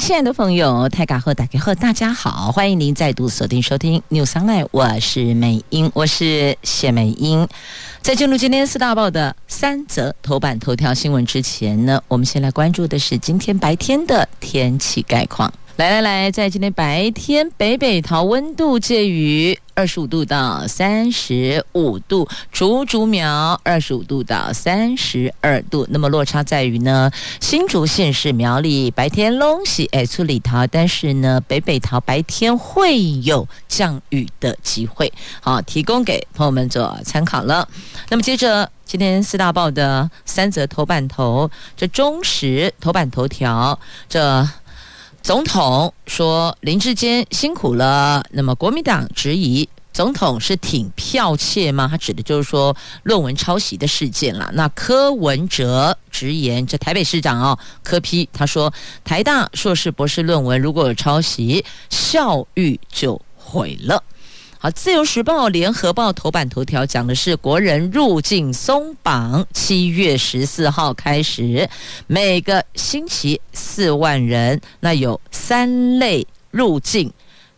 亲爱的朋友，泰嘎后打开后，大家好，欢迎您再度锁定收听 News Online，我是美英，我是谢美英。在进入今天四大报的三则头版头条新闻之前呢，我们先来关注的是今天白天的天气概况。来来来，在今天白天，北北桃温度介于二十五度到三十五度，竹竹苗二十五度到三十二度。那么落差在于呢，新竹县是苗栗白天拢是哎出里桃，但是呢，北北桃白天会有降雨的机会。好，提供给朋友们做参考了。那么接着今天四大报的三则头版头，这中时头版头条这。总统说林志坚辛苦了，那么国民党质疑总统是挺剽窃吗？他指的就是说论文抄袭的事件了。那柯文哲直言，这台北市长哦，柯批他说台大硕士博士论文如果有抄袭，校誉就毁了。好，《自由时报》、《联合报》头版头条讲的是国人入境松绑，七月十四号开始，每个星期四万人，那有三类入境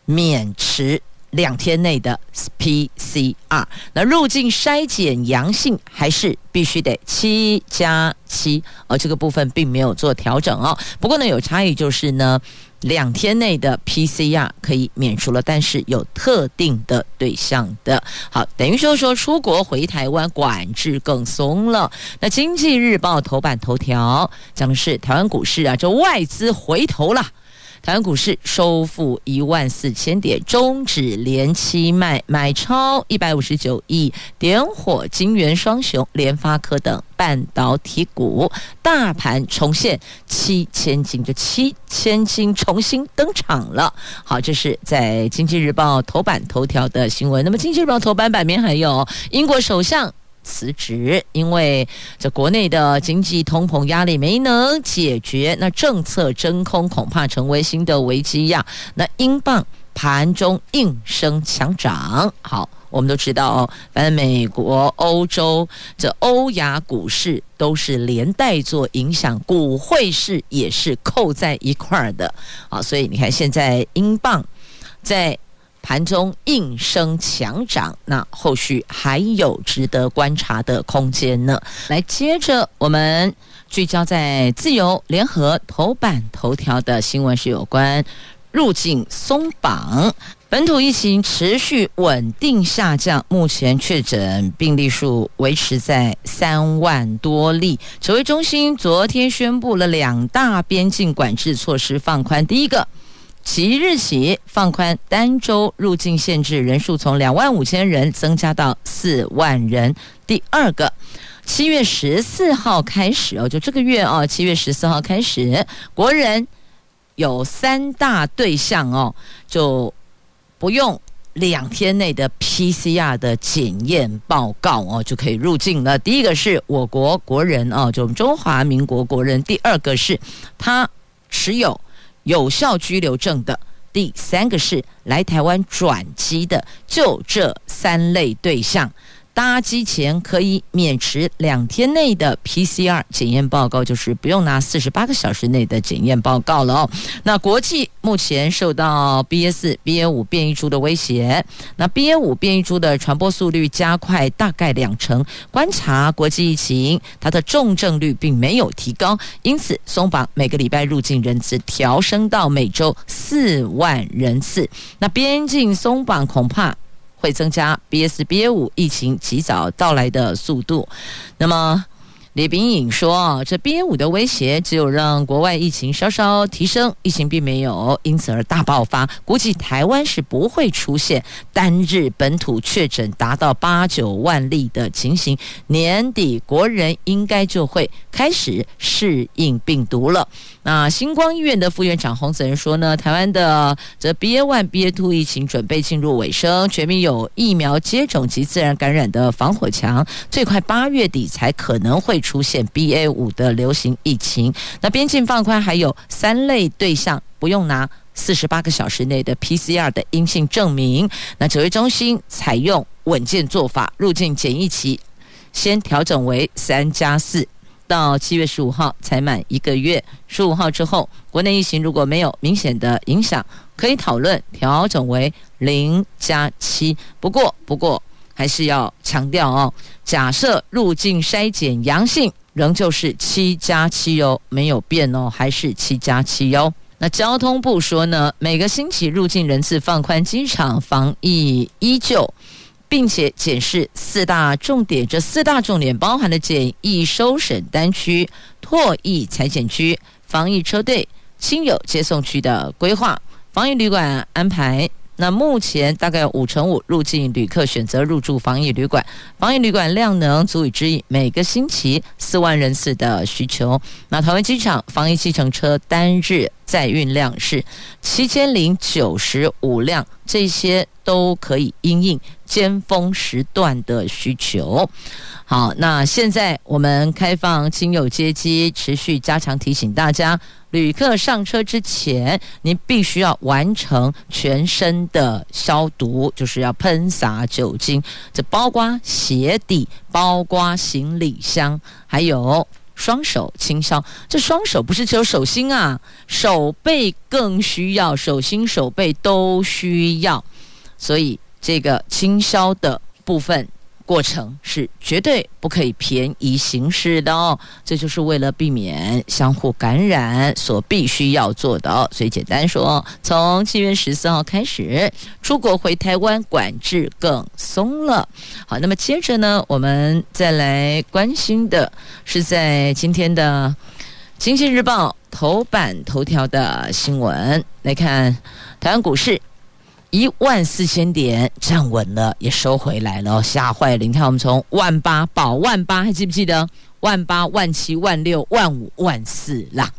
免持两天内的 PCR，那入境筛检阳性还是必须得七加七，而这个部分并没有做调整哦。不过呢，有差异就是呢。两天内的 PCR 可以免除了，但是有特定的对象的。好，等于说说出国回台湾管制更松了。那经济日报头版头条讲的是台湾股市啊，这外资回头了。台湾股市收复一万四千点，终止连七卖，买超一百五十九亿，点火金圆双雄联发科等半导体股，大盘重现七千金，这七千金重新登场了。好，这是在经济日报头版头条的新闻。那么，经济日报头版版面还有英国首相。辞职，因为这国内的经济通膨压力没能解决，那政策真空恐怕成为新的危机呀。那英镑盘中应声强涨。好，我们都知道哦，反正美国、欧洲这欧亚股市都是连带做影响，股汇市也是扣在一块儿的。好，所以你看现在英镑在。盘中应声强涨，那后续还有值得观察的空间呢。来，接着我们聚焦在自由联合头版头条的新闻是有关入境松绑，本土疫情持续稳定下降，目前确诊病例数维持在三万多例。指挥中心昨天宣布了两大边境管制措施放宽，第一个。即日起放宽单周入境限制，人数从两万五千人增加到四万人。第二个，七月十四号开始哦，就这个月哦，七月十四号开始，国人有三大对象哦，就不用两天内的 PCR 的检验报告哦，就可以入境了。第一个是我国国人哦，就中华民国国人；第二个是他持有。有效居留证的，第三个是来台湾转机的，就这三类对象。搭机前可以免持两天内的 PCR 检验报告，就是不用拿四十八个小时内的检验报告了哦。那国际目前受到 BA 四、BA 五变异株的威胁，那 BA 五变异株的传播速率加快，大概两成。观察国际疫情，它的重症率并没有提高，因此松绑每个礼拜入境人次调升到每周四万人次。那边境松绑恐怕。会增加 B S B A 五疫情及早到来的速度。那么。李炳颖说：“这 BA 五的威胁只有让国外疫情稍稍提升，疫情并没有因此而大爆发。估计台湾是不会出现单日本土确诊达到八九万例的情形。年底国人应该就会开始适应病毒了。”那星光医院的副院长洪子仁说：“呢，台湾的这 BA one、BA two 疫情准备进入尾声，全民有疫苗接种及自然感染的防火墙，最快八月底才可能会。”出现 BA 五的流行疫情。那边境放宽，还有三类对象不用拿四十八个小时内的 PCR 的阴性证明。那指挥中心采用稳健做法，入境检疫期先调整为三加四。到七月十五号才满一个月，十五号之后，国内疫情如果没有明显的影响，可以讨论调整为零加七。不过，不过还是要强调哦，假设入境筛检阳性，仍旧是七加七哦，没有变哦，还是七加七哟。那交通部说呢，每个星期入境人次放宽，机场防疫依旧。并且检视四大重点，这四大重点包含了检疫收审单区、唾液采检区、防疫车队、亲友接送区的规划、防疫旅馆安排。那目前大概五成五入境旅客选择入住防疫旅馆，防疫旅馆量能足以支应每个星期四万人次的需求。那桃园机场防疫计程车单日载运量是七千零九十五辆，这些都可以因应尖峰时段的需求。好，那现在我们开放亲友接机，持续加强提醒大家，旅客上车之前，您必须要完成全身的消毒，就是要喷洒酒精，这包括鞋底，包括行李箱，还有。双手轻消，这双手不是只有手心啊，手背更需要，手心手背都需要，所以这个清消的部分。过程是绝对不可以便宜行事的哦，这就是为了避免相互感染所必须要做的哦。所以简单说，从七月十四号开始，出国回台湾管制更松了。好，那么接着呢，我们再来关心的是在今天的《经济日报》头版头条的新闻，来看台湾股市。一万四千点站稳了，也收回来了，吓坏了！你看，我们从万八保万八，还记不记得万八、万七、万六、万五、万四啦？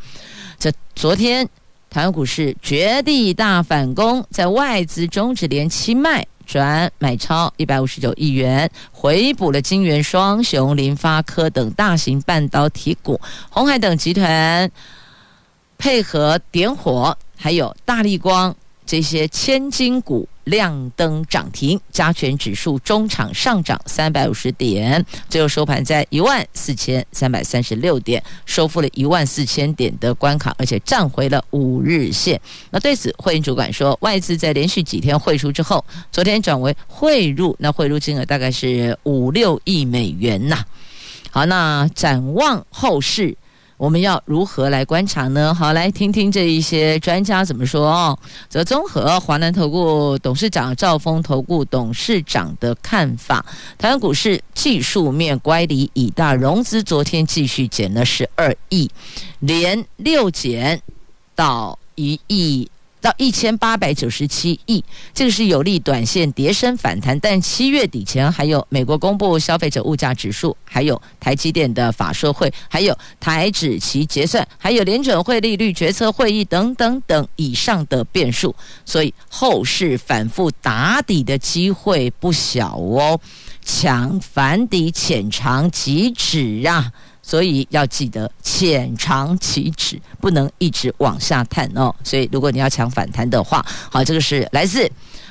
这昨天台湾股市绝地大反攻，在外资终止连七卖转买超一百五十九亿元，回补了金圆双雄联发科等大型半导体股，红海等集团配合点火，还有大力光。这些千金股亮灯涨停，加权指数中场上涨三百五十点，最后收盘在一万四千三百三十六点，收复了一万四千点的关卡，而且站回了五日线。那对此，汇银主管说，外资在连续几天汇出之后，昨天转为汇入，那汇入金额大概是五六亿美元呐。好，那展望后市。我们要如何来观察呢？好，来听听这一些专家怎么说哦。则综合华南投顾董事长赵峰投顾董事长的看法，台湾股市技术面乖离已大，融资昨天继续减了十二亿，连六减到一亿。到一千八百九十七亿，这个是有利短线跌升反弹，但七月底前还有美国公布消费者物价指数，还有台积电的法说会，还有台指期结算，还有联准会利率决策会议等等等以上的变数，所以后市反复打底的机会不小哦，抢反底浅尝即止啊！所以要记得浅尝即止，不能一直往下探哦。所以如果你要抢反弹的话，好，这个是来自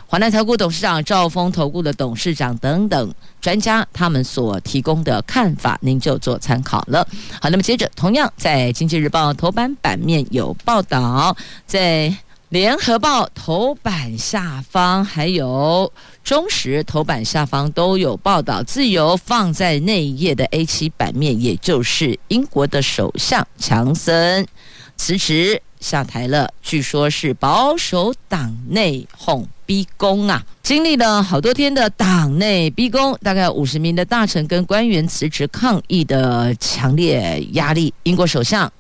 华南投顾董事长赵峰投顾的董事长等等专家他们所提供的看法，您就做参考了。好，那么接着同样在《经济日报》头版版面有报道，在。联合报头版下方，还有中时头版下方都有报道。自由放在那一页的 A7 版面，也就是英国的首相强森辞职下台了，据说是保守党内讧逼宫啊，经历了好多天的党内逼宫，大概五十名的大臣跟官员辞职抗议的强烈压力，英国首相。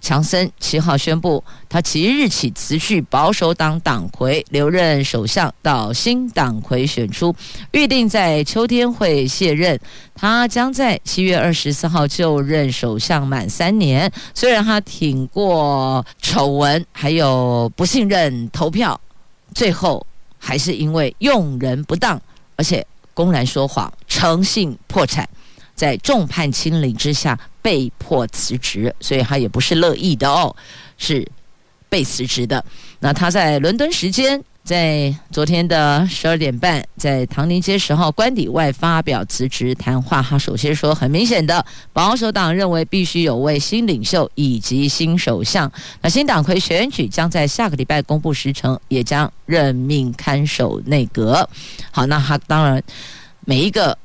强森七号宣布，他即日起辞去保守党党魁，留任首相，到新党魁选出，预定在秋天会卸任。他将在七月二十四号就任首相满三年。虽然他挺过丑闻，还有不信任投票，最后还是因为用人不当，而且公然说谎，诚信破产，在众叛亲离之下。被迫辞职，所以他也不是乐意的哦，是被辞职的。那他在伦敦时间。在昨天的十二点半，在唐宁街十号官邸外发表辞职谈话。他首先说，很明显的，保守党认为必须有位新领袖以及新首相。那新党魁选举将在下个礼拜公布时程，也将任命看守内阁。好，那他当然每一个。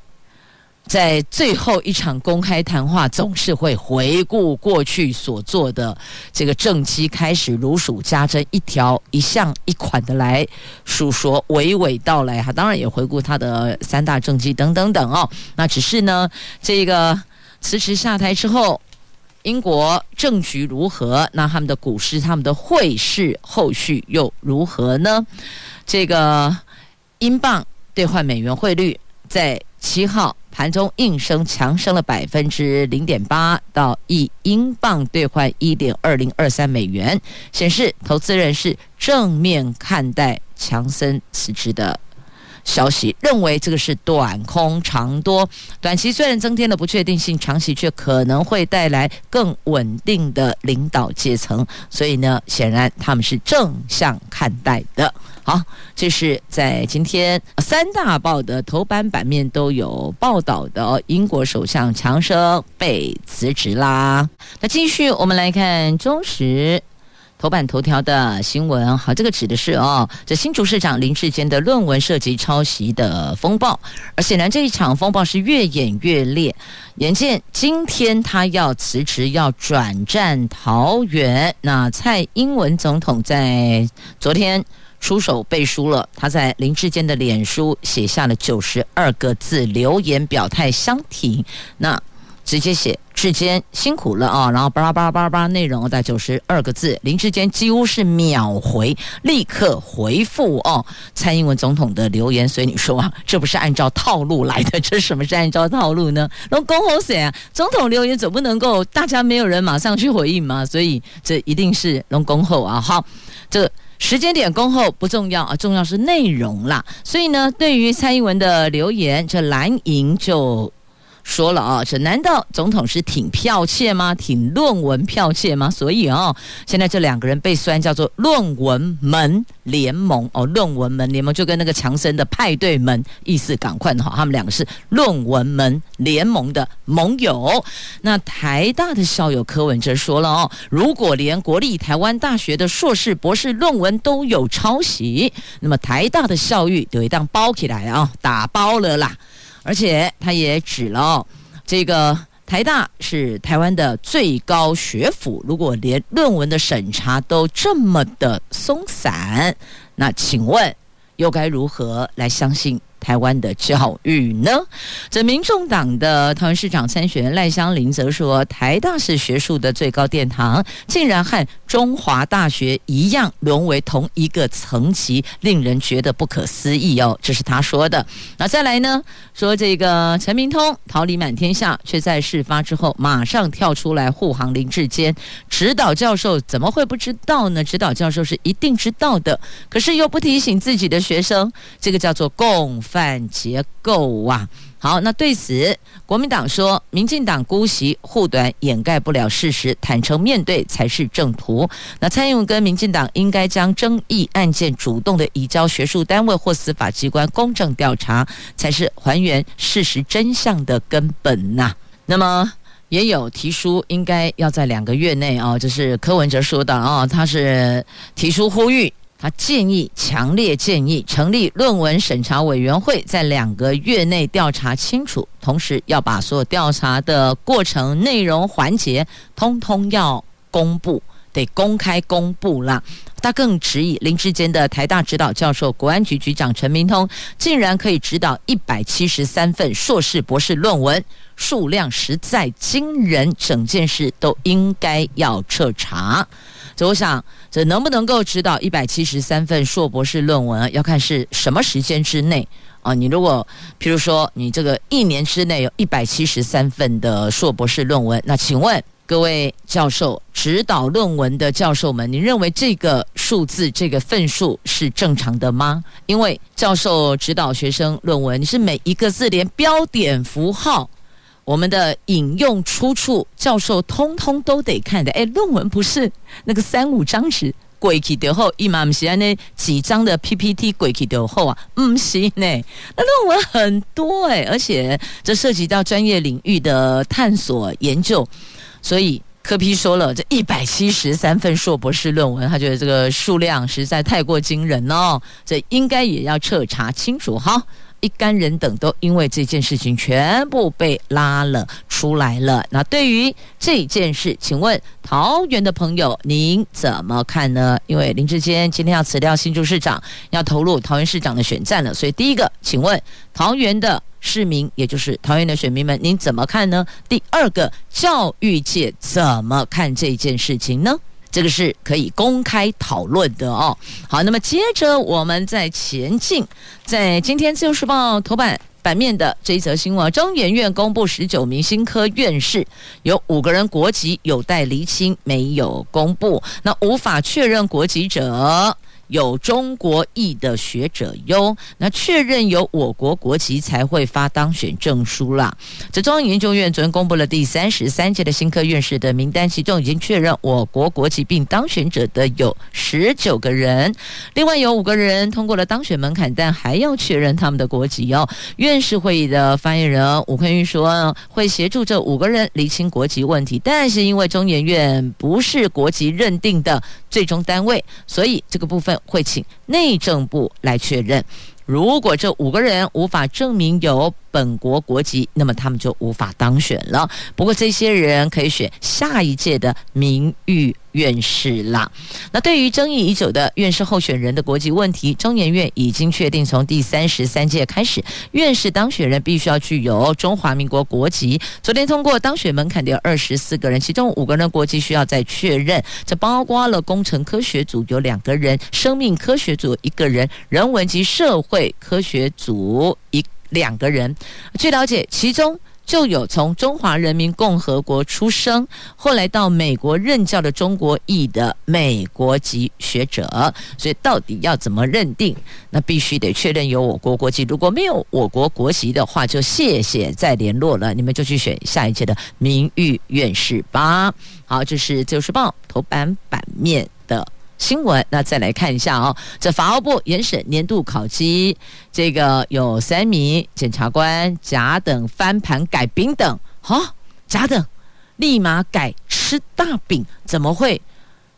在最后一场公开谈话，总是会回顾过去所做的这个政绩，开始如数家珍，一条一项一款的来述说，娓娓道来。哈，当然也回顾他的三大政绩等等等哦。那只是呢，这个辞职下台之后，英国政局如何？那他们的股市、他们的汇市后续又如何呢？这个英镑兑换美元汇率在七号。盘中应声强升了百分之零点八，到一英镑兑换一点二零二三美元，显示投资人是正面看待强森辞职的。消息，认为这个是短空长多，短期虽然增添了不确定性，长期却可能会带来更稳定的领导阶层，所以呢，显然他们是正向看待的。好，这是在今天三大报的头版版面都有报道的，英国首相强生被辞职啦。那继续我们来看中时头版头条的新闻。好，这个指的是哦，这新竹市长林志坚的论文涉及抄袭的风暴，而显然这一场风暴是越演越烈。眼见今天他要辞职，要转战桃园。那蔡英文总统在昨天。出手背书了，他在林志坚的脸书写下了九十二个字留言表态相挺，那直接写志坚辛苦了啊，然后巴拉巴拉巴拉巴拉内容在九十二个字，林志坚几乎是秒回，立刻回复哦蔡英文总统的留言，所以你说啊，这不是按照套路来的，这什么是按照套路呢？龙恭候谁啊？总统留言总不能够大家没有人马上去回应嘛，所以这一定是龙恭候啊，好这。时间点恭候不重要啊，重要是内容啦。所以呢，对于蔡英文的留言，这蓝营就。说了啊，这难道总统是挺剽窃吗？挺论文剽窃吗？所以哦，现在这两个人被酸叫做论文门联盟哦，论文门联盟就跟那个强森的派对门意思赶快哈，他们两个是论文门联盟的盟友。那台大的校友柯文哲说了哦，如果连国立台湾大学的硕士博士论文都有抄袭，那么台大的校誉就一当包起来啊，打包了啦。而且他也指了，这个台大是台湾的最高学府，如果连论文的审查都这么的松散，那请问又该如何来相信？台湾的教育呢？这民众党的桃园市长参选人赖香伶则说，台大是学术的最高殿堂，竟然和中华大学一样沦为同一个层级，令人觉得不可思议哦。这是他说的。那再来呢？说这个陈明通桃李满天下，却在事发之后马上跳出来护航林志坚，指导教授怎么会不知道呢？指导教授是一定知道的，可是又不提醒自己的学生，这个叫做共犯结构啊！好，那对此，国民党说，民进党姑息护短掩盖不了事实，坦诚面对才是正途。那蔡英文跟民进党应该将争议案件主动的移交学术单位或司法机关公正调查，才是还原事实真相的根本呐、那么也有提出，应该要在两个月内啊，这是柯文哲说的啊，他是提出呼吁。他建议，强烈建议成立论文审查委员会，在两个月内调查清楚，同时要把所有调查的过程、内容、环节，通通要公布，得公开公布啦。他更质疑林志坚的台大指导教授、国安局局长陈明通，竟然可以指导一百七十三份硕士、博士论文，数量实在惊人，整件事都应该要彻查。所以我想，这能不能够指导一百七十三份硕博士论文，要看是什么时间之内啊。你如果，譬如说，你这个一年之内有一百七十三份的硕博士论文，那请问各位教授，指导论文的教授们，你认为这个数字、这个份数是正常的吗？因为教授指导学生论文，你是每一个字连标点符号。我们的引用出处，教授通通都得看的。哎，论文不是那个三五张纸过去的后，一嘛不是那几张的 PPT 过去的后啊，不是呢。那论文很多哎，而且这涉及到专业领域的探索研究，所以柯批说了，这一百七十三份硕博士论文，他觉得这个数量实在太过惊人哦，这应该也要彻查清楚哈。一干人等都因为这件事情全部被拉了出来了。那对于这件事，请问桃园的朋友您怎么看呢？因为林志坚今天要辞掉新竹市长，要投入桃园市长的选战了。所以第一个，请问桃园的市民，也就是桃园的选民们，您怎么看呢？第二个，教育界怎么看这件事情呢？这个是可以公开讨论的哦。好，那么接着我们再前进，在今天《自由时报》头版版面的这一则新闻，中研院公布十九名新科院士，有五个人国籍有待厘清，没有公布，那无法确认国籍者。有中国裔的学者哟，那确认有我国国籍才会发当选证书啦。这中央研究院昨天公布了第三十三届的新科院士的名单，其中已经确认我国国籍并当选者的有十九个人，另外有五个人通过了当选门槛，但还要确认他们的国籍哟。院士会议的发言人吴坤玉说，会协助这五个人厘清国籍问题，但是因为中研院不是国籍认定的最终单位，所以这个部分。会请内政部来确认，如果这五个人无法证明有本国国籍，那么他们就无法当选了。不过这些人可以选下一届的名誉院士啦。那对于争议已久的院士候选人的国籍问题，中研院已经确定，从第三十三届开始，院士当选人必须要具有中华民国国籍。昨天通过当选门槛的有二十四个人，其中五个人的国籍需要再确认，这包括了工程科学组有两个人，生命科学组一个人，人文及社会科学组一两个人。据了解，其中。就有从中华人民共和国出生，后来到美国任教的中国裔的美国籍学者，所以到底要怎么认定？那必须得确认有我国国籍。如果没有我国国籍的话，就谢谢再联络了。你们就去选下一届的名誉院士吧。好，这是《自由时报》头版版面的。新闻，那再来看一下哦。这法务部严审年度考绩，这个有三名检察官甲等翻盘改丙等，好、甲等立马改吃大饼，怎么会？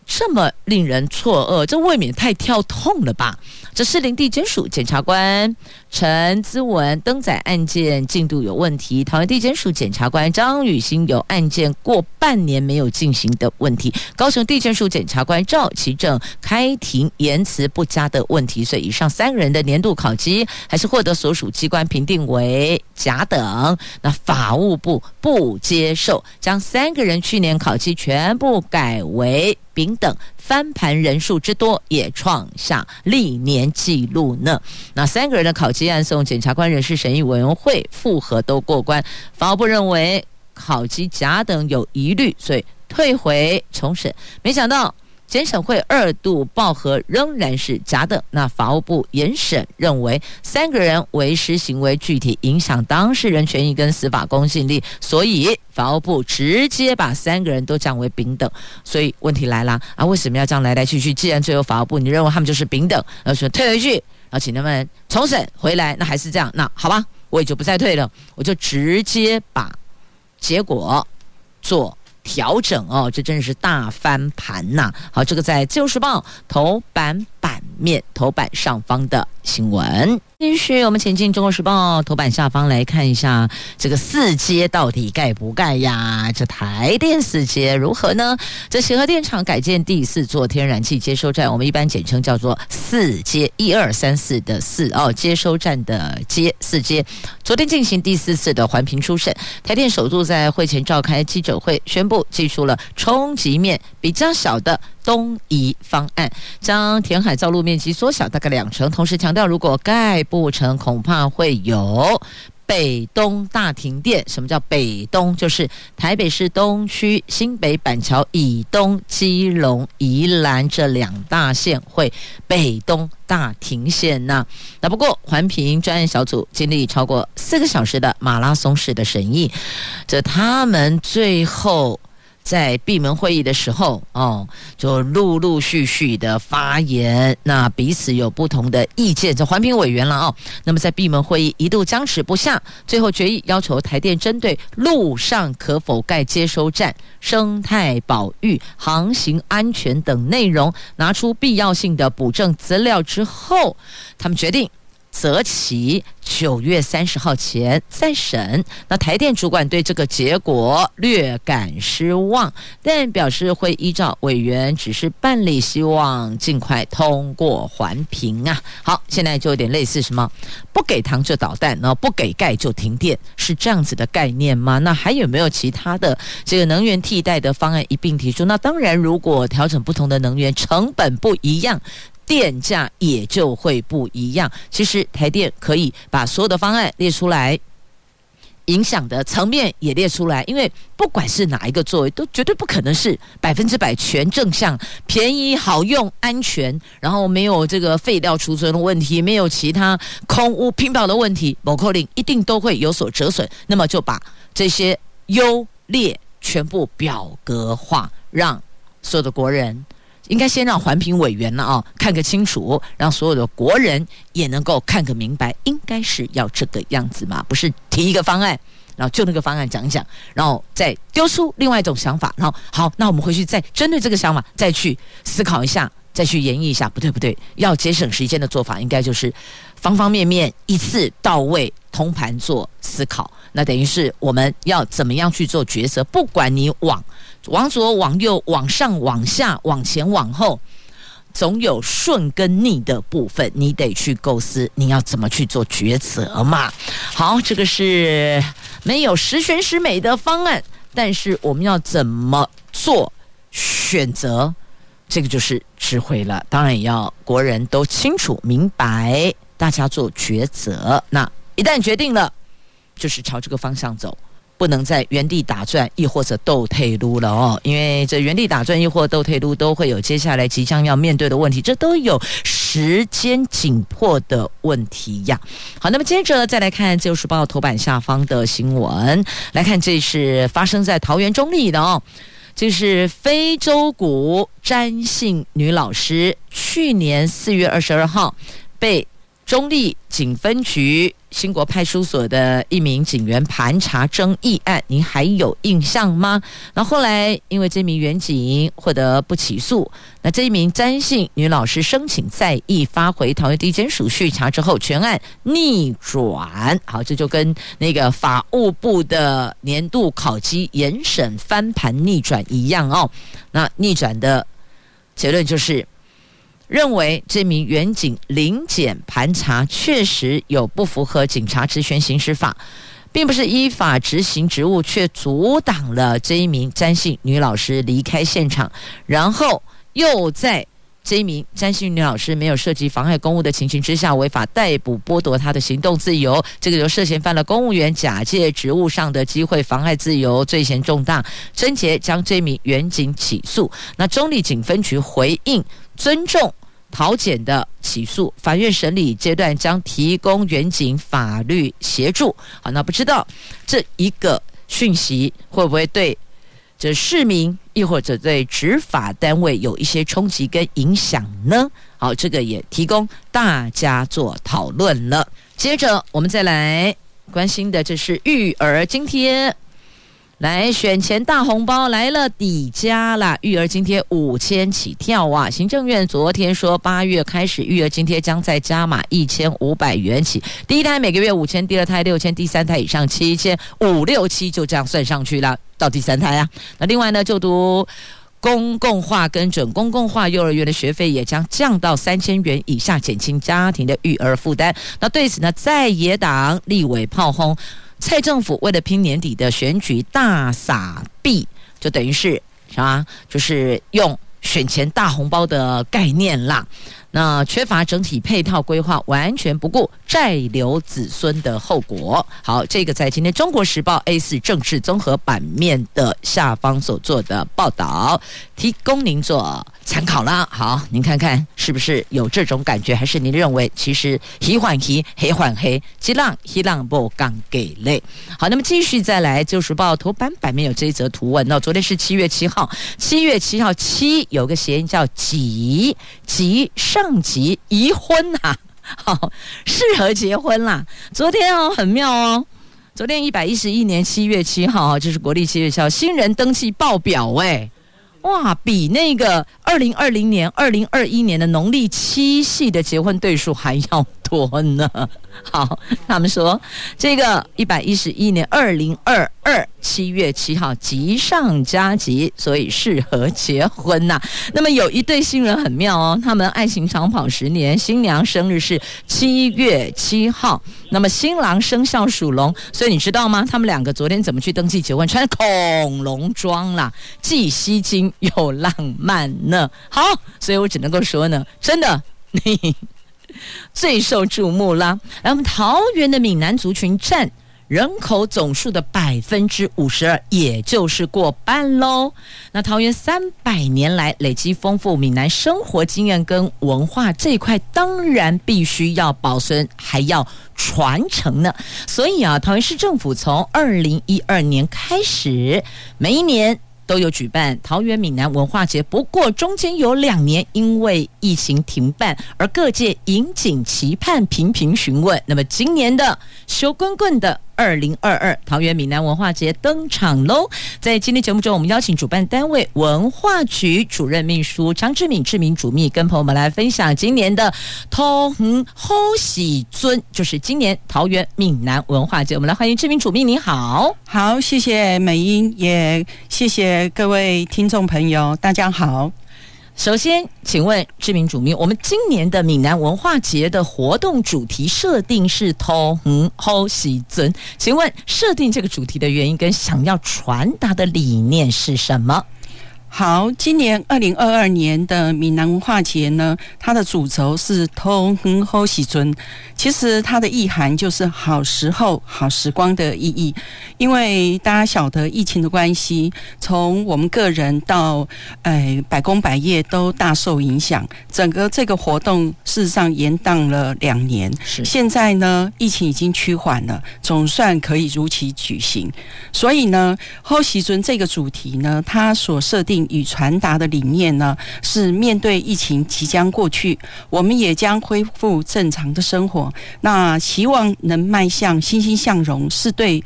这么令人错愕，这未免太跳痛了吧？这士林地检署检察官陈姿文登载案件进度有问题，桃园地检署检察官张雨欣有案件过半年没有进行的问题，高雄地检署检察官赵其正开庭言辞不佳的问题，所以以上三个人的年度考绩还是获得所属机关评定为甲等，那法务部不接受，将三个人去年考绩全部改为。丙等翻盘人数之多，也创下历年纪录呢。那三个人的考绩案送检察官人事审议委员会复核都过关，法务部认为考绩甲等有疑虑，所以退回重审。没想到。检审会二度报核，仍然是甲等。那法务部严审认为，三个人违失行为具体影响当事人权益跟司法公信力，所以法务部直接把三个人都降为丙等。所以问题来了啊，为什么要这样来来去去？既然最后法务部你认为他们就是丙等，而说退回去，然后请他们重审回来，那还是这样，那好吧，我也就不再退了，我就直接把结果做。调整哦，这真是大翻盘呐！好，这个在《自由时报》头版版面头版上方的新闻。继续，我们前进《中国时报》头版下方来看一下，这个四阶到底盖不盖呀？这台电四阶如何呢？这协和电厂改建第四座天然气接收站，我们一般简称叫做四阶，一二三四的四哦，接收站的接四阶。昨天进行第四次的环评初审，台电首度在会前召开记者会，宣布祭出了冲击面比较小的。东移方案将填海造陆面积缩小大概两成，同时强调如果盖不成，恐怕会有北东大停电。什么叫北东？就是台北市东区、新北板桥以东、基隆、宜兰这两大线会北东大停线呐。那不过环评专案小组经历超过四个小时的马拉松式的审议，这他们最后。在闭门会议的时候，哦，就陆陆续续的发言，那彼此有不同的意见，这环评委员了哦。那么在闭门会议一度僵持不下，最后决议要求台电针对陆上可否盖接收站、生态保育、航行安全等内容，拿出必要性的补正资料之后，他们决定。择期九月三十号前再审。那台电主管对这个结果略感失望，但表示会依照委员指示办理，希望尽快通过环评啊。好，现在就有点类似什么不给糖就捣蛋，然后不给盖就停电，是这样子的概念吗？那还有没有其他的这个能源替代的方案一并提出？那当然，如果调整不同的能源，成本不一样。电价也就会不一样。其实台电可以把所有的方案列出来，影响的层面也列出来。因为不管是哪一个作为，都绝对不可能是百分之百全正向、便宜、好用、安全，然后没有这个废料储存的问题，没有其他空污频跑的问题。某扣零一定都会有所折损。那么就把这些优劣全部表格化，让所有的国人。应该先让环评委员呢啊看个清楚，让所有的国人也能够看个明白，应该是要这个样子嘛，不是提一个方案，然后就那个方案讲一讲，然后再丢出另外一种想法，然后好，那我们回去再针对这个想法再去思考一下，再去演绎一下，不对不对，要节省时间的做法应该就是方方面面一次到位，通盘做思考，那等于是我们要怎么样去做抉择，不管你往。往左往右往上往下往前往后，总有顺跟逆的部分，你得去构思你要怎么去做抉择嘛。好，这个是没有十全十美的方案，但是我们要怎么做选择，这个就是智慧了。当然也要国人都清楚明白，大家做抉择。那一旦决定了，就是朝这个方向走。不能在原地打转，亦或者倒退噜了哦，因为这原地打转，亦或倒退噜，都会有接下来即将要面对的问题，这都有时间紧迫的问题呀。好，那么接着再来看《自由时报》头版下方的新闻，来看这是发生在桃园中坜的哦，这是非洲鼓詹姓女老师，去年四月二十二号被中坜警分局。新国派出所的一名警员盘查争议案，您还有印象吗？那后来因为这名员警获得不起诉，那这一名詹姓女老师申请再议，发回桃园地检署续查之后，全案逆转。好，这就跟那个法务部的年度考绩严审翻盘逆转一样哦。那逆转的结论就是。认为这名员警临检盘查确实有不符合警察职权行使法，并不是依法执行职务，却阻挡了这一名詹姓女老师离开现场，然后又在这一名詹姓女老师没有涉及妨害公务的情形之下，违法逮捕剥夺她的行动自由，这个就涉嫌犯了公务员假借职务上的机会妨害自由，罪嫌重大，侦结将这名员警起诉。那中立警分局回应。尊重桃检的起诉，法院审理阶段将提供员警法律协助。好，那不知道这一个讯息会不会对这市民，亦或者对执法单位有一些冲击跟影响呢？好，这个也提供大家做讨论了。接着我们再来关心的，这是育儿津贴。来选前大红包来了，底加了育儿津贴五千起跳啊！行政院昨天说，八月开始育儿津贴将再加码一千五百元起，第一胎每个月五千，第二胎六千，第三胎以上七千，五六七就这样算上去了，到第三胎啊。那另外呢，就读公共化跟准公共化幼儿园的学费也将降到三千元以下，减轻家庭的育儿负担。那对此呢，在野党立委炮轰。蔡政府为了拼年底的选举大撒币，就等于是啊？就是用选前大红包的概念啦。那缺乏整体配套规划，完全不顾债留子孙的后果。好，这个在今天《中国时报》A 四政治综合版面的下方所做的报道，提供您做参考啦。好，您看看是不是有这种感觉，还是您认为其实黑换黑，黑换黑，激浪黑浪不刚给累？好，那么继续再来，《旧时报》头版版面有这一则图文。那昨天是七月七号，七月七号七有个谐音叫吉吉上。上级宜婚呐、好适合结婚啦。昨天哦，很妙哦，昨天一百一十一年七月七号，就是国立七月七号，新人登记报表哎，哇，比那个二零二零年、二零二一年的农历七系的结婚对数还要多呢。好，他们说这个一百一十一年二零二二七月七号吉上加吉，所以适合结婚呐、那么有一对新人很妙哦，他们爱情长跑十年，新娘生日是七月七号，那么新郎生肖属龙，所以你知道吗？他们两个昨天怎么去登记结婚？穿恐龙装啦，既吸睛又浪漫呢。好，所以我只能够说呢，真的你。最受瞩目啦！来，我们桃园的闽南族群占人口总数的百分之五十二，也就是过半喽。那桃园三百年来累积丰富闽南生活经验跟文化这一块，当然必须要保存，还要传承呢。所以啊，桃园市政府从二零一二年开始，每一年。都有举办桃园闽南文化节，不过中间有两年因为疫情停办，而各界引颈期盼，频频询问。那么今年的收棍棍的。二零二二桃园闽南文化节登场喽！在今天节目中，我们邀请主办单位文化局主任秘书张志敏、志明主秘，跟朋友们来分享今年的桃园好喜尊，就是今年桃园闽南文化节。我们来欢迎志明主秘，你好，好，谢谢美英，也谢谢各位听众朋友，大家好。首先，请问知名主秘，我们今年的闽南文化节的活动主题设定是“桃园好喜尊”，请问设定这个主题的原因跟想要传达的理念是什么？好，今年二零二二年的闽南文化节呢，它的主轴是“桃园好喜尊”。其实它的意涵就是好时候、好时光的意义。因为大家晓得疫情的关系，从我们个人到呃百工百业都大受影响。整个这个活动事实上延宕了两年，是现在呢，疫情已经趋缓了，总算可以如期举行。所以呢，好喜尊这个主题呢，它所设定。与传达的理念呢，是面对疫情即将过去，我们也将恢复正常的生活。那希望能迈向欣欣向荣，是对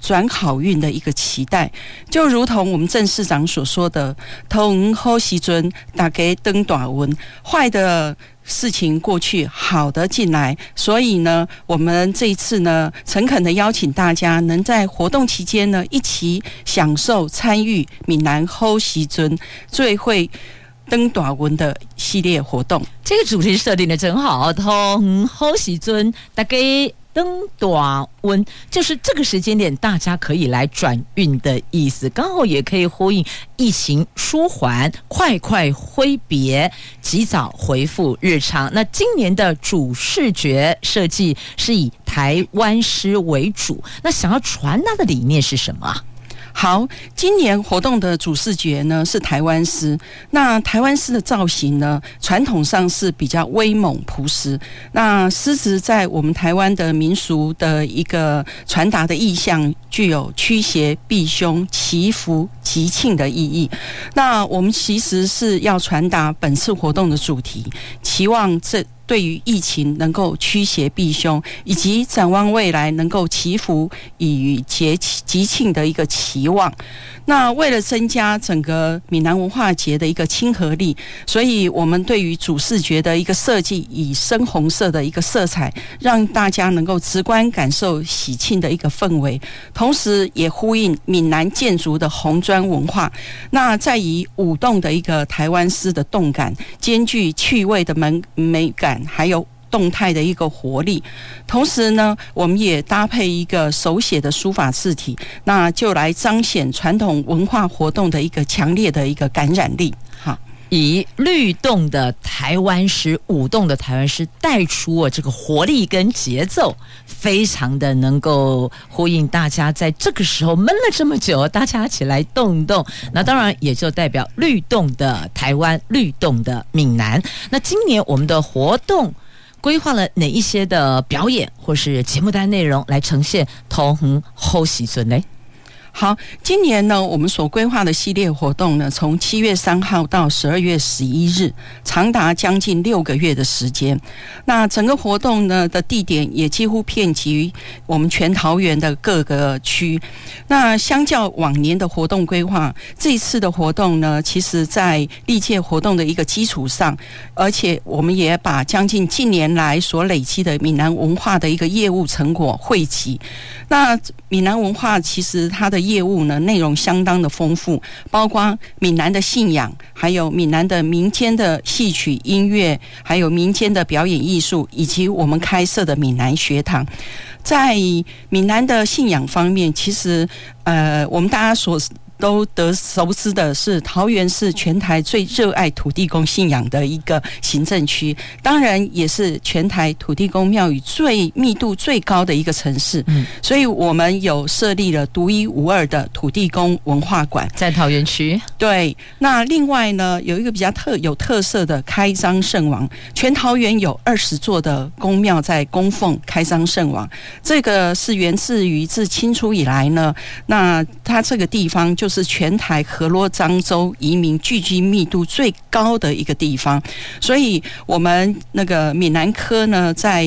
转好运的一个期待。就如同我们郑市长所说的：“通好时尊，大家转大运。”坏的。事情过去，好的进来，所以呢，我们这一次呢，诚恳的邀请大家能在活动期间呢，一起享受参与闽南好喜尊最会登短文的系列活动。这个主题设定的真好，桃园好喜尊，大家。灯短温就是这个时间点，大家可以来转运的意思，刚好也可以呼应疫情舒缓，快快挥别，及早回复日常。那今年的主视觉设计是以台湾诗为主，那想要传达的理念是什么？好，今年活动的主视觉呢是台湾狮。那台湾狮的造型呢，传统上是比较威猛朴实。那狮子在我们台湾的民俗的一个传达的意象，具有驱邪避凶、祈福吉庆的意义。那我们其实是要传达本次活动的主题，期望这。对于疫情能够驱邪避凶，以及展望未来能够祈福与节吉庆的一个期望。那为了增加整个闽南文化节的一个亲和力，所以我们对于主视觉的一个设计，以深红色的一个色彩，让大家能够直观感受喜庆的一个氛围，同时也呼应闽南建筑的红砖文化。那再以舞动的一个台湾式的动感，兼具趣味的美美感，还有。动态的一个活力，同时呢，我们也搭配一个手写的书法字体，那就来彰显传统文化活动的一个强烈的一个感染力。好，以律动的台湾诗、舞动的台湾诗带出我这个活力跟节奏，非常的能够呼应大家在这个时候闷了这么久，大家起来动一动。那当然也就代表律动的台湾、律动的闽南。那今年我们的活动规划了哪一些的表演或是节目单内容来呈现？桃园好时阵呢？好，今年呢，我们所规划的系列活动呢，从七月三号到十二月十一日，长达将近六个月的时间。那整个活动呢的地点也几乎遍及我们全桃园的各个区。那相较往年的活动规划，这一次的活动呢，其实在历届活动的一个基础上，而且我们也把将近近年来所累积的闽南文化的一个业务成果汇集。那闽南文化其实它的业务呢，内容相当的丰富，包括闽南的信仰，还有闽南的民间的戏曲音乐，还有民间的表演艺术，以及我们开设的闽南学堂。在闽南的信仰方面，其实呃，我们大家所都得熟知的是，桃园是全台最热爱土地公信仰的一个行政区，当然也是全台土地公庙宇最密度最高的一个城市。嗯，所以我们有设立了独一无二的土地公文化馆，在桃园区。对，那另外呢，有一个比较特有特色的开张圣王，全桃园有二十座的宫庙在供奉开张圣王，这个是源自于自清初以来呢，那它这个地方就是。是全台河洛漳州移民聚集密度最高的一个地方，所以我们那个闽南科呢，在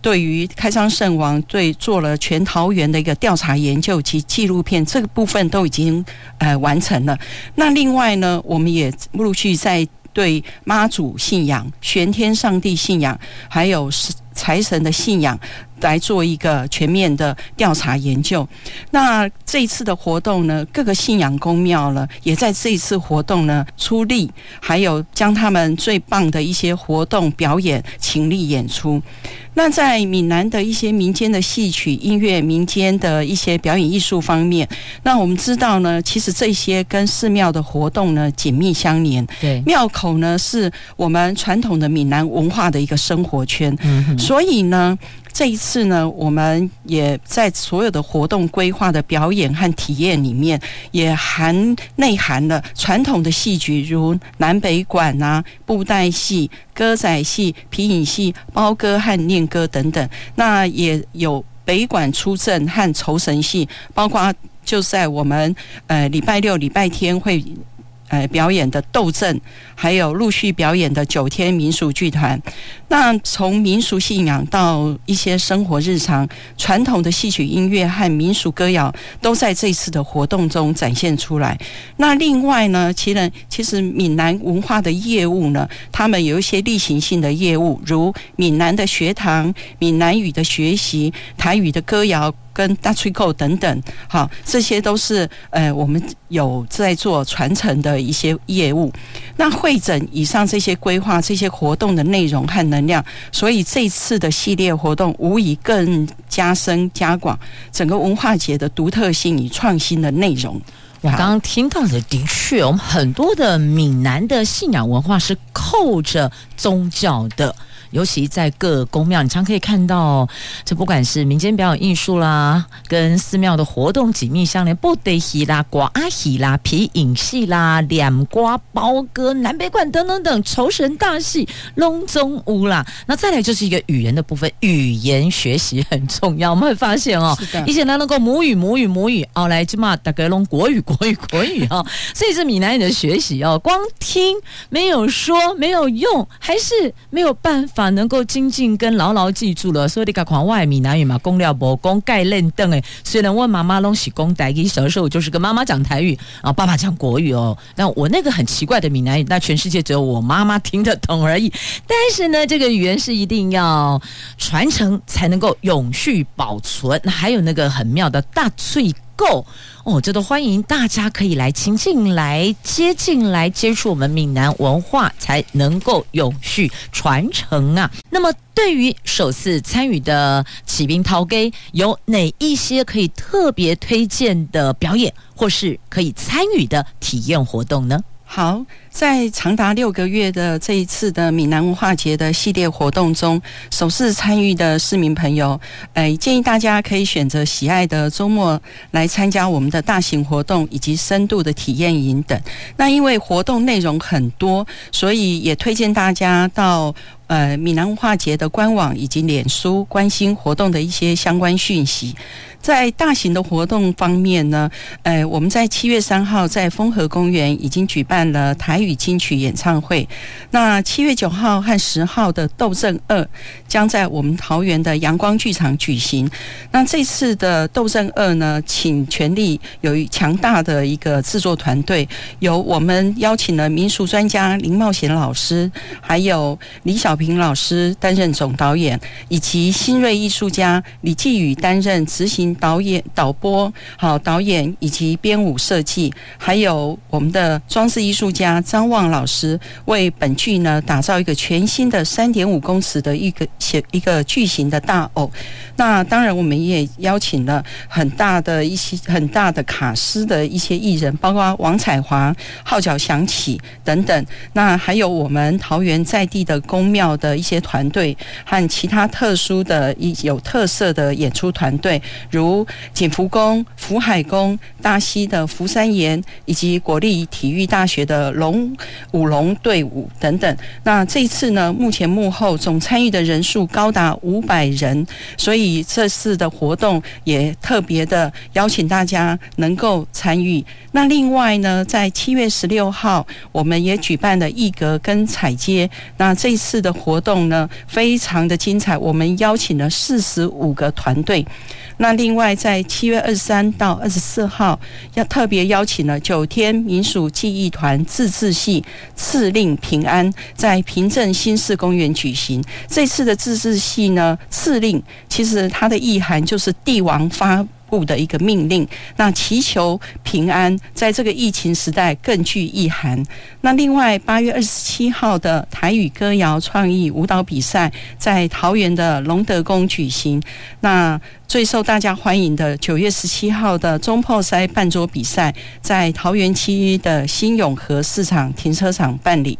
对于开张圣王对做了全桃园的一个调查研究及纪录片这个部分都已经呃完成了。那另外呢，我们也陆续在对妈祖信仰、玄天上帝信仰，还有是财神的信仰。来做一个全面的调查研究。那这一次的活动呢，各个信仰公庙呢，也在这一次活动呢出力，还有将他们最棒的一些活动表演倾力演出。那在闽南的一些民间的戏曲音乐、民间的一些表演艺术方面，那我们知道呢，其实这些跟寺庙的活动呢紧密相连。对，庙口呢是我们传统的闽南文化的一个生活圈。嗯哼，所以呢。这一次呢，我们也在所有的活动规划的表演和体验里面，也含内含了传统的戏剧，如南北管啊、布袋戏、歌仔戏、皮影戏、包歌和念歌等等。那也有北管出阵和酬神戏，包括就在我们呃礼拜六、礼拜天会。呃，表演的斗阵，还有陆续表演的九天民俗剧团。那从民俗信仰到一些生活日常，传统的戏曲音乐和民俗歌谣，都在这次的活动中展现出来。那另外呢，其实其实闽南文化的业务呢，他们有一些例行性的业务，如闽南的学堂、闽南语的学习、台语的歌谣。跟大吹购等等，好，这些都是呃，我们有在做传承的一些业务。那会诊以上这些规划、这些活动的内容和能量，所以这次的系列活动无疑更加深加广整个文化节的独特性与创新的内容。我刚刚听到的，的确，我们很多的闽南的信仰文化是扣着宗教的。尤其在各宫庙，你常可以看到，这不管是民间表演艺术啦，跟寺庙的活动紧密相连，布袋戏啦、歌仔戏啦、皮影戏啦、两瓜包歌、南北管等等等，酬神大戏拢总有啦。那再来就是一个语言的部分，语言学习很重要。我们会发现哦，以前呢能够母语母语母语，哦来就嘛大概拢国语国语国语哦，所以是闽南语的学习哦，光听没有说没有用，还是没有办法。法能够精进跟牢牢记住了，所以你看外闽南语嘛，公料伯公概念等诶。虽然我妈妈拢是讲台语，小时候我就是跟妈妈讲台语，然后爸爸讲国语哦。但我那个很奇怪的闽南语，那全世界只有我妈妈听得懂而已。但是呢，这个语言是一定要传承才能够永续保存。那还有那个很妙的大翠够。哦，这都欢迎大家可以来亲近、来接近、来接触我们闽南文化，才能够永续传承啊。那么，对于首次参与的起兵陶街有哪一些可以特别推荐的表演，或是可以参与的体验活动呢？好。在长达六个月的这一次的闽南文化节的系列活动中，首次参与的市民朋友，哎，建议大家可以选择喜爱的周末来参加我们的大型活动以及深度的体验营等。那因为活动内容很多，所以也推荐大家到。呃，闽南文化节的官网以及脸书关心活动的一些相关讯息。在大型的活动方面呢，呃，我们在七月三号在丰和公园已经举办了台金曲演唱会。那七月九号和十号的斗阵二将在我们桃园的阳光剧场举行。那这次的斗阵二呢，请全力有强大的一个制作团队，由我们邀请了民俗专家林茂贤老师，还有李小平老师担任总导演，以及新锐艺术家李继宇担任执行。导演、导播、好导演以及编舞设计，还有我们的装饰艺术家张望老师，为本剧呢打造一个全新的三点五公尺的一个写一个巨型的大偶。那当然，我们也邀请了很大的一些很大的卡司的一些艺人，包括王彩华、号角响起等等。那还有我们桃园在地的宫庙的一些团队和其他特殊的一有特色的演出团队。如景福宫、福海宫、大溪的福山岩，以及国立体育大学的龙舞龙队伍等等。那这次呢，目前幕后总参与的人数高达五百人，所以这次的活动也特别的邀请大家能够参与。那另外呢，在七月十六号，我们也举办了艺阁跟彩街。那这次的活动呢，非常的精彩，我们邀请了四十五个团队。那另外，在七月二十三到二十四号，要特别邀请了九天民俗技艺团自治志系赐令平安，在平镇新市公园举行。这次的自治系呢，赐令其实它的意涵就是帝王发布的一个命令，那祈求平安，在这个疫情时代更具意涵。那另外，八月二十七号的台语歌谣创意舞蹈比赛在桃园的龙德宫举行。那最受大家欢迎的九月十七号的中破塞办桌比赛，在桃园区的新永和市场停车场办理。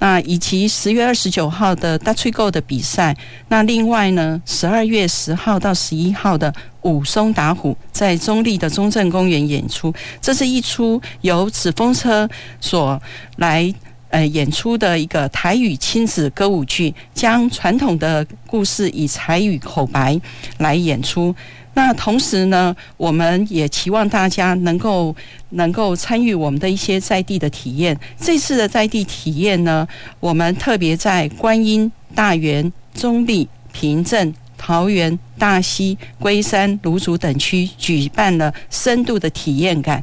那以及十月二十九号的大吹购的比赛，那另外呢，十二月十号到十一号的武松打虎在中立的中正公园演出，这是一出由纸风车所来呃演出的一个台语亲子歌舞剧，将传统的故事以台语口白来演出。那同时呢，我们也期望大家能够能够参与我们的一些在地的体验。这次的在地体验呢，我们特别在观音、大园、中立、平镇、桃园、大溪、龟山、芦竹等区举办了深度的体验感，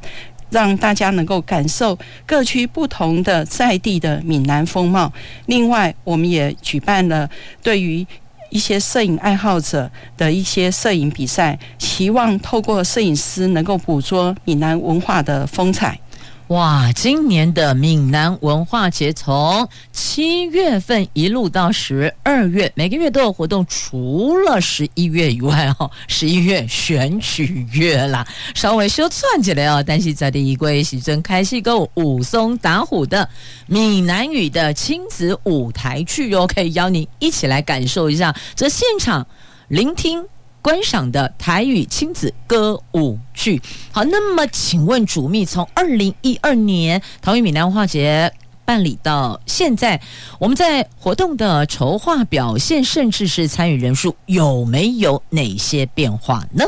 让大家能够感受各区不同的在地的闽南风貌。另外，我们也举办了对于一些摄影爱好者的一些摄影比赛，希望透过摄影师能够捕捉闽南文化的风采。哇，今年的闽南文化节从七月份一路到十二月，每个月都有活动，除了十一月以外哦，十一月选取月啦，稍微休窜起来哦。但是在第一季时阵开始够武松打虎的闽南语的亲子舞台剧哦，可以邀您一起来感受一下这现场聆听。观赏的台语亲子歌舞剧，好，那么请问主秘，从二零一二年桃园闽南文化节办理到现在，我们在活动的筹划表现，甚至是参与人数，有没有哪些变化呢？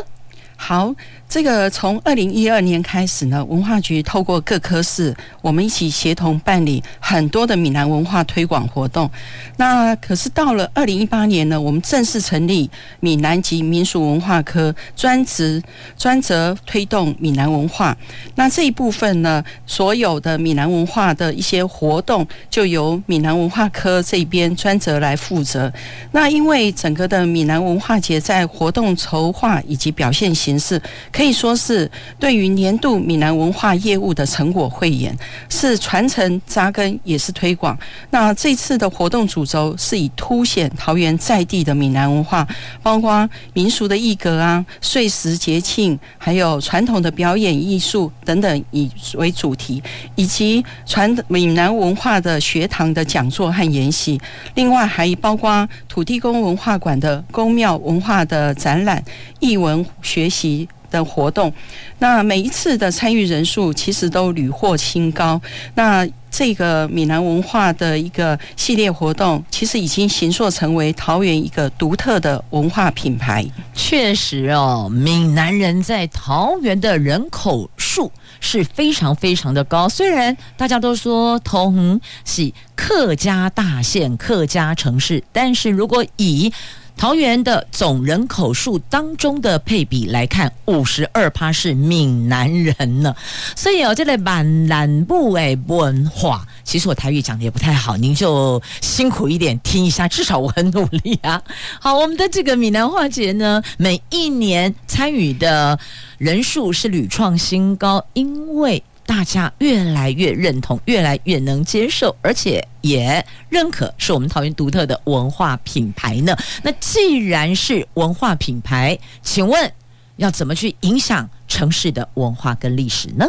好。这个从二零一二年开始呢，文化局透过各科室，我们一起协同办理很多的闽南文化推广活动。那可是到了二零一八年呢，我们正式成立闽南籍民俗文化科，专职专责推动闽南文化。那这一部分呢，所有的闽南文化的一些活动，就由闽南文化科这边专责来负责。那因为整个的闽南文化节在活动筹划以及表现形式。可以说是对于年度闽南文化业务的成果汇演，是传承扎根，也是推广。那这次的活动主轴是以凸显桃园在地的闽南文化，包括民俗的艺格啊、岁时节庆，还有传统的表演艺术等等以为主题，以及传闽南文化的学堂的讲座和研习。另外还包括土地公文化馆的宫庙文化的展览、艺文学习的活动。那每一次的参与人数其实都屡获新高。那这个闽南文化的一个系列活动，其实已经形塑成为桃园一个独特的文化品牌。确实哦，闽南人在桃园的人口数是非常非常的高。虽然大家都说桃园是客家大县、客家城市，但是如果以桃园的总人口数当中的配比来看，五十二趴是闽南人呢。所以哦，这类闽南部诶文化，其实我台语讲的也不太好，您就辛苦一点听一下，至少我很努力啊。好，我们的这个闽南话节呢，每一年参与的人数是屡创新高，因为。大家越来越认同，越来越能接受，而且也认可是我们桃园独特的文化品牌呢。那既然是文化品牌，请问要怎么去影响城市的文化跟历史呢？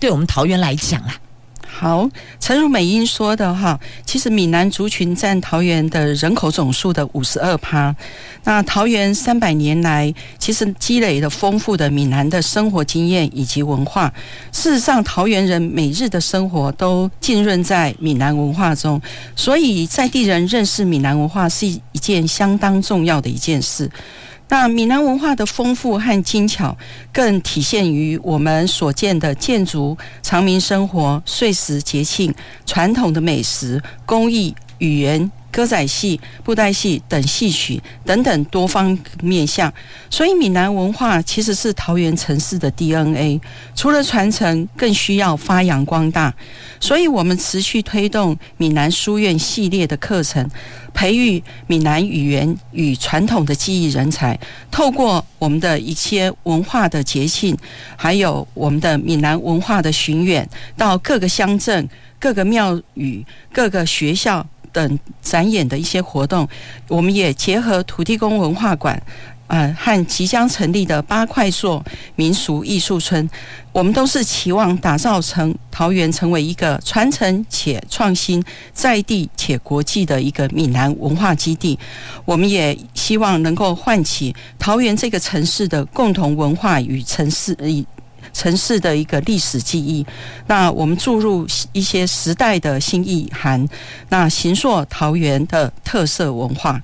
对我们桃园来讲啊。好，陈如美英说的哈，其实闽南族群占桃园的人口总数的五十二趴。那桃园三百年来，其实积累了丰富的闽南的生活经验以及文化。事实上，桃园人每日的生活都浸润在闽南文化中，所以在地人认识闽南文化是一件相当重要的一件事。那闽南文化的丰富和精巧，更体现于我们所见的建筑、长民生活、岁时节庆、传统的美食、工艺、语言。歌仔戏、布袋戏等戏曲等等多方面向，所以闽南文化其实是桃园城市的 DNA。除了传承，更需要发扬光大。所以我们持续推动闽南书院系列的课程，培育闽南语言与传统的技艺人才。透过我们的一些文化的节庆，还有我们的闽南文化的巡演，到各个乡镇、各个庙宇、各个学校。等展演的一些活动，我们也结合土地公文化馆，呃，和即将成立的八块厝民俗艺术村，我们都是期望打造成桃园成为一个传承且创新、在地且国际的一个闽南文化基地。我们也希望能够唤起桃园这个城市的共同文化与城市城市的一个历史记忆，那我们注入一些时代的新意涵，那形塑桃园的特色文化。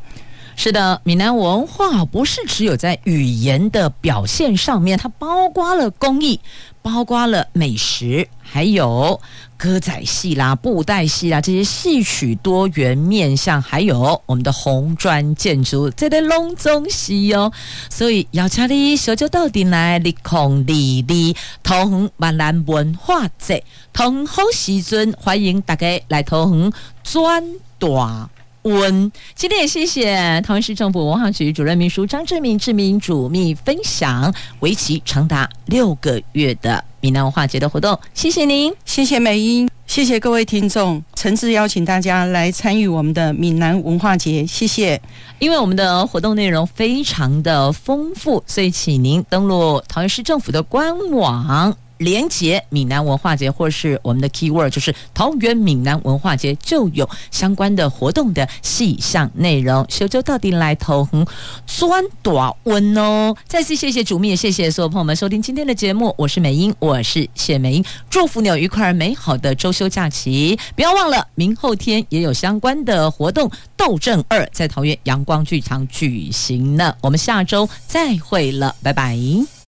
是的，闽南文化不是只有在语言的表现上面，它包括了工艺，包括了美食，还有歌仔戏啦、布袋戏啦这些戏曲多元面向，还有我们的红砖建筑，这类隆重戏哦。所以要请你小酒到底来，立空立立，桃园闽南文化节，桃园好时阵，欢迎大家来桃园转大温，今天也谢谢桃园市政府文化局主任秘书张志明志明主秘分享，为期长达六个月的闽南文化节的活动。谢谢您，谢谢美英，谢谢各位听众，诚挚邀请大家来参与我们的闽南文化节。谢谢，因为我们的活动内容非常的丰富，所以请您登录桃园市政府的官网。连结闽南文化节，或是我们的 keyword 就是桃园闽南文化节，就有相关的活动的细项内容。小周到底来投横钻短温哦！再次谢谢主秘，也谢谢所有朋友们收听今天的节目。我是美英，我是谢美英，祝福你有愉快而美好的周休假期。不要忘了，明后天也有相关的活动，斗阵二在桃园阳光剧场举行呢。我们下周再会了，拜拜。